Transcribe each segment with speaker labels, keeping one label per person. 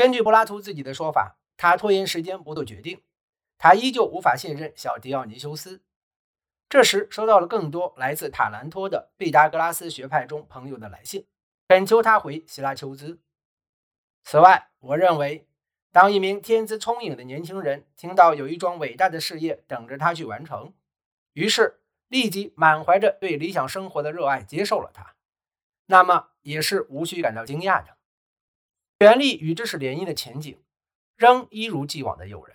Speaker 1: 根据柏拉图自己的说法，他拖延时间不做决定，他依旧无法信任小狄奥尼修斯。这时，收到了更多来自塔兰托的毕达哥拉斯学派中朋友的来信，恳求他回希拉丘兹。此外，我认为，当一名天资聪颖的年轻人听到有一桩伟大的事业等着他去完成，于是立即满怀着对理想生活的热爱接受了他，那么也是无需感到惊讶的。权力与知识联姻的前景仍一如既往的诱人。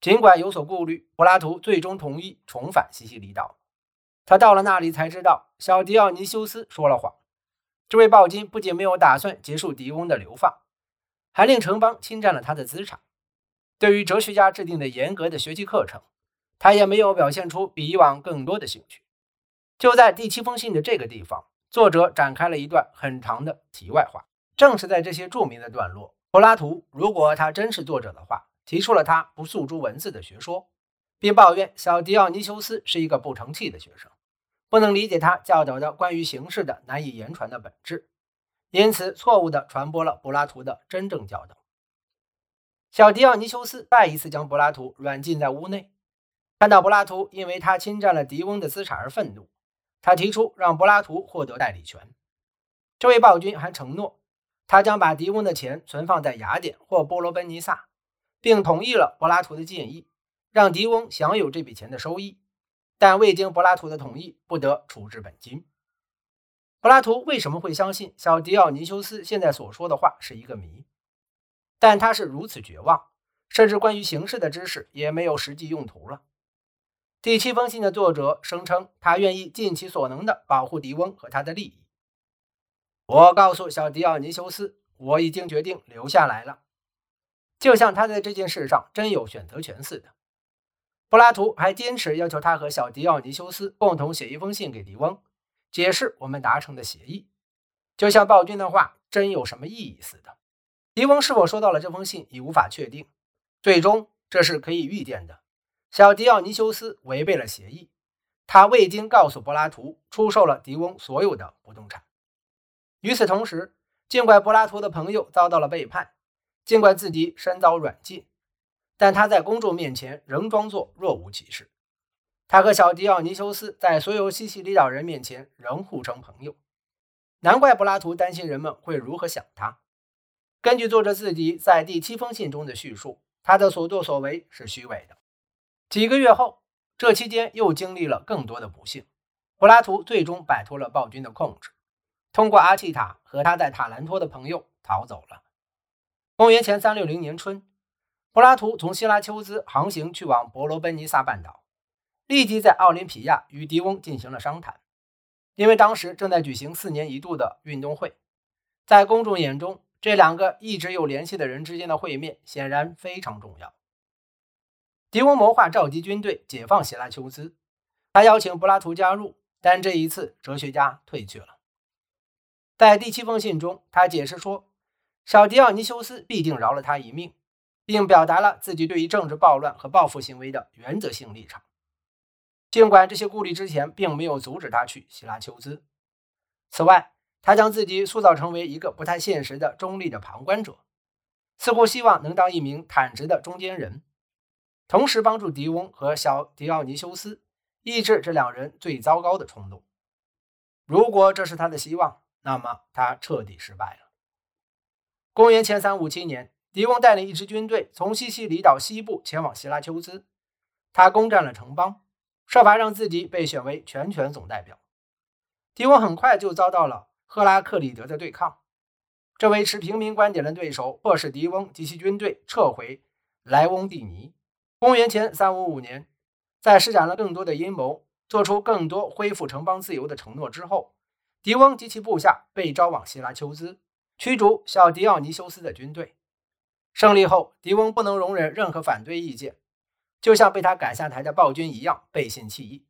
Speaker 1: 尽管有所顾虑，柏拉图最终同意重返西西里岛。他到了那里才知道，小迪奥尼修斯说了谎。这位暴君不仅没有打算结束狄翁的流放，还令城邦侵占了他的资产。对于哲学家制定的严格的学习课程，他也没有表现出比以往更多的兴趣。就在第七封信的这个地方，作者展开了一段很长的题外话。正是在这些著名的段落，柏拉图如果他真是作者的话，提出了他不诉诸文字的学说，并抱怨小狄奥尼修斯是一个不成器的学生。不能理解他教导的关于形式的难以言传的本质，因此错误地传播了柏拉图的真正教导。小狄奥尼修斯再一次将柏拉图软禁在屋内，看到柏拉图因为他侵占了狄翁的资产而愤怒，他提出让柏拉图获得代理权。这位暴君还承诺，他将把狄翁的钱存放在雅典或波罗奔尼撒，并同意了柏拉图的建议，让狄翁享有这笔钱的收益。但未经柏拉图的同意，不得处置本金。柏拉图为什么会相信小迪奥尼修斯现在所说的话是一个谜？但他是如此绝望，甚至关于形式的知识也没有实际用途了。第七封信的作者声称，他愿意尽其所能地保护狄翁和他的利益。我告诉小迪奥尼修斯，我已经决定留下来了，就像他在这件事上真有选择权似的。柏拉图还坚持要求他和小迪奥尼修斯共同写一封信给狄翁，解释我们达成的协议，就像暴君的话真有什么意义似的。狄翁是否收到了这封信已无法确定，最终这是可以预见的。小迪奥尼修斯违背了协议，他未经告诉柏拉图出售了狄翁所有的不动产。与此同时，尽管柏拉图的朋友遭到了背叛，尽管自己身遭软禁。但他在公众面前仍装作若无其事。他和小狄奥尼修斯在所有西西里岛人面前仍互称朋友。难怪柏拉图担心人们会如何想他。根据作者自己在第七封信中的叙述，他的所作所为是虚伪的。几个月后，这期间又经历了更多的不幸。柏拉图最终摆脱了暴君的控制，通过阿契塔和他在塔兰托的朋友逃走了。公元前三六零年春。柏拉图从希拉丘兹航行去往伯罗奔尼撒半岛，立即在奥林匹亚与狄翁进行了商谈。因为当时正在举行四年一度的运动会，在公众眼中，这两个一直有联系的人之间的会面显然非常重要。狄翁谋划召集军队解放希拉丘兹，他邀请柏拉图加入，但这一次哲学家退却了。在第七封信中，他解释说，小迪奥尼修斯必定饶了他一命。并表达了自己对于政治暴乱和报复行为的原则性立场，尽管这些顾虑之前并没有阻止他去希拉丘兹。此外，他将自己塑造成为一个不太现实的中立的旁观者，似乎希望能当一名坦直的中间人，同时帮助狄翁和小迪奥尼修斯抑制这两人最糟糕的冲动。如果这是他的希望，那么他彻底失败了。公元前三五七年。狄翁带领一支军队从西西里岛西部前往希拉丘兹，他攻占了城邦，设法让自己被选为全权总代表。狄翁很快就遭到了赫拉克里德的对抗，这位持平民观点的对手迫使狄翁及其军队撤回莱翁蒂尼。公元前355年，在施展了更多的阴谋，做出更多恢复城邦自由的承诺之后，狄翁及其部下被招往希拉丘兹，驱逐小狄奥尼修斯的军队。胜利后，狄翁不能容忍任何反对意见，就像被他赶下台的暴君一样背信弃义。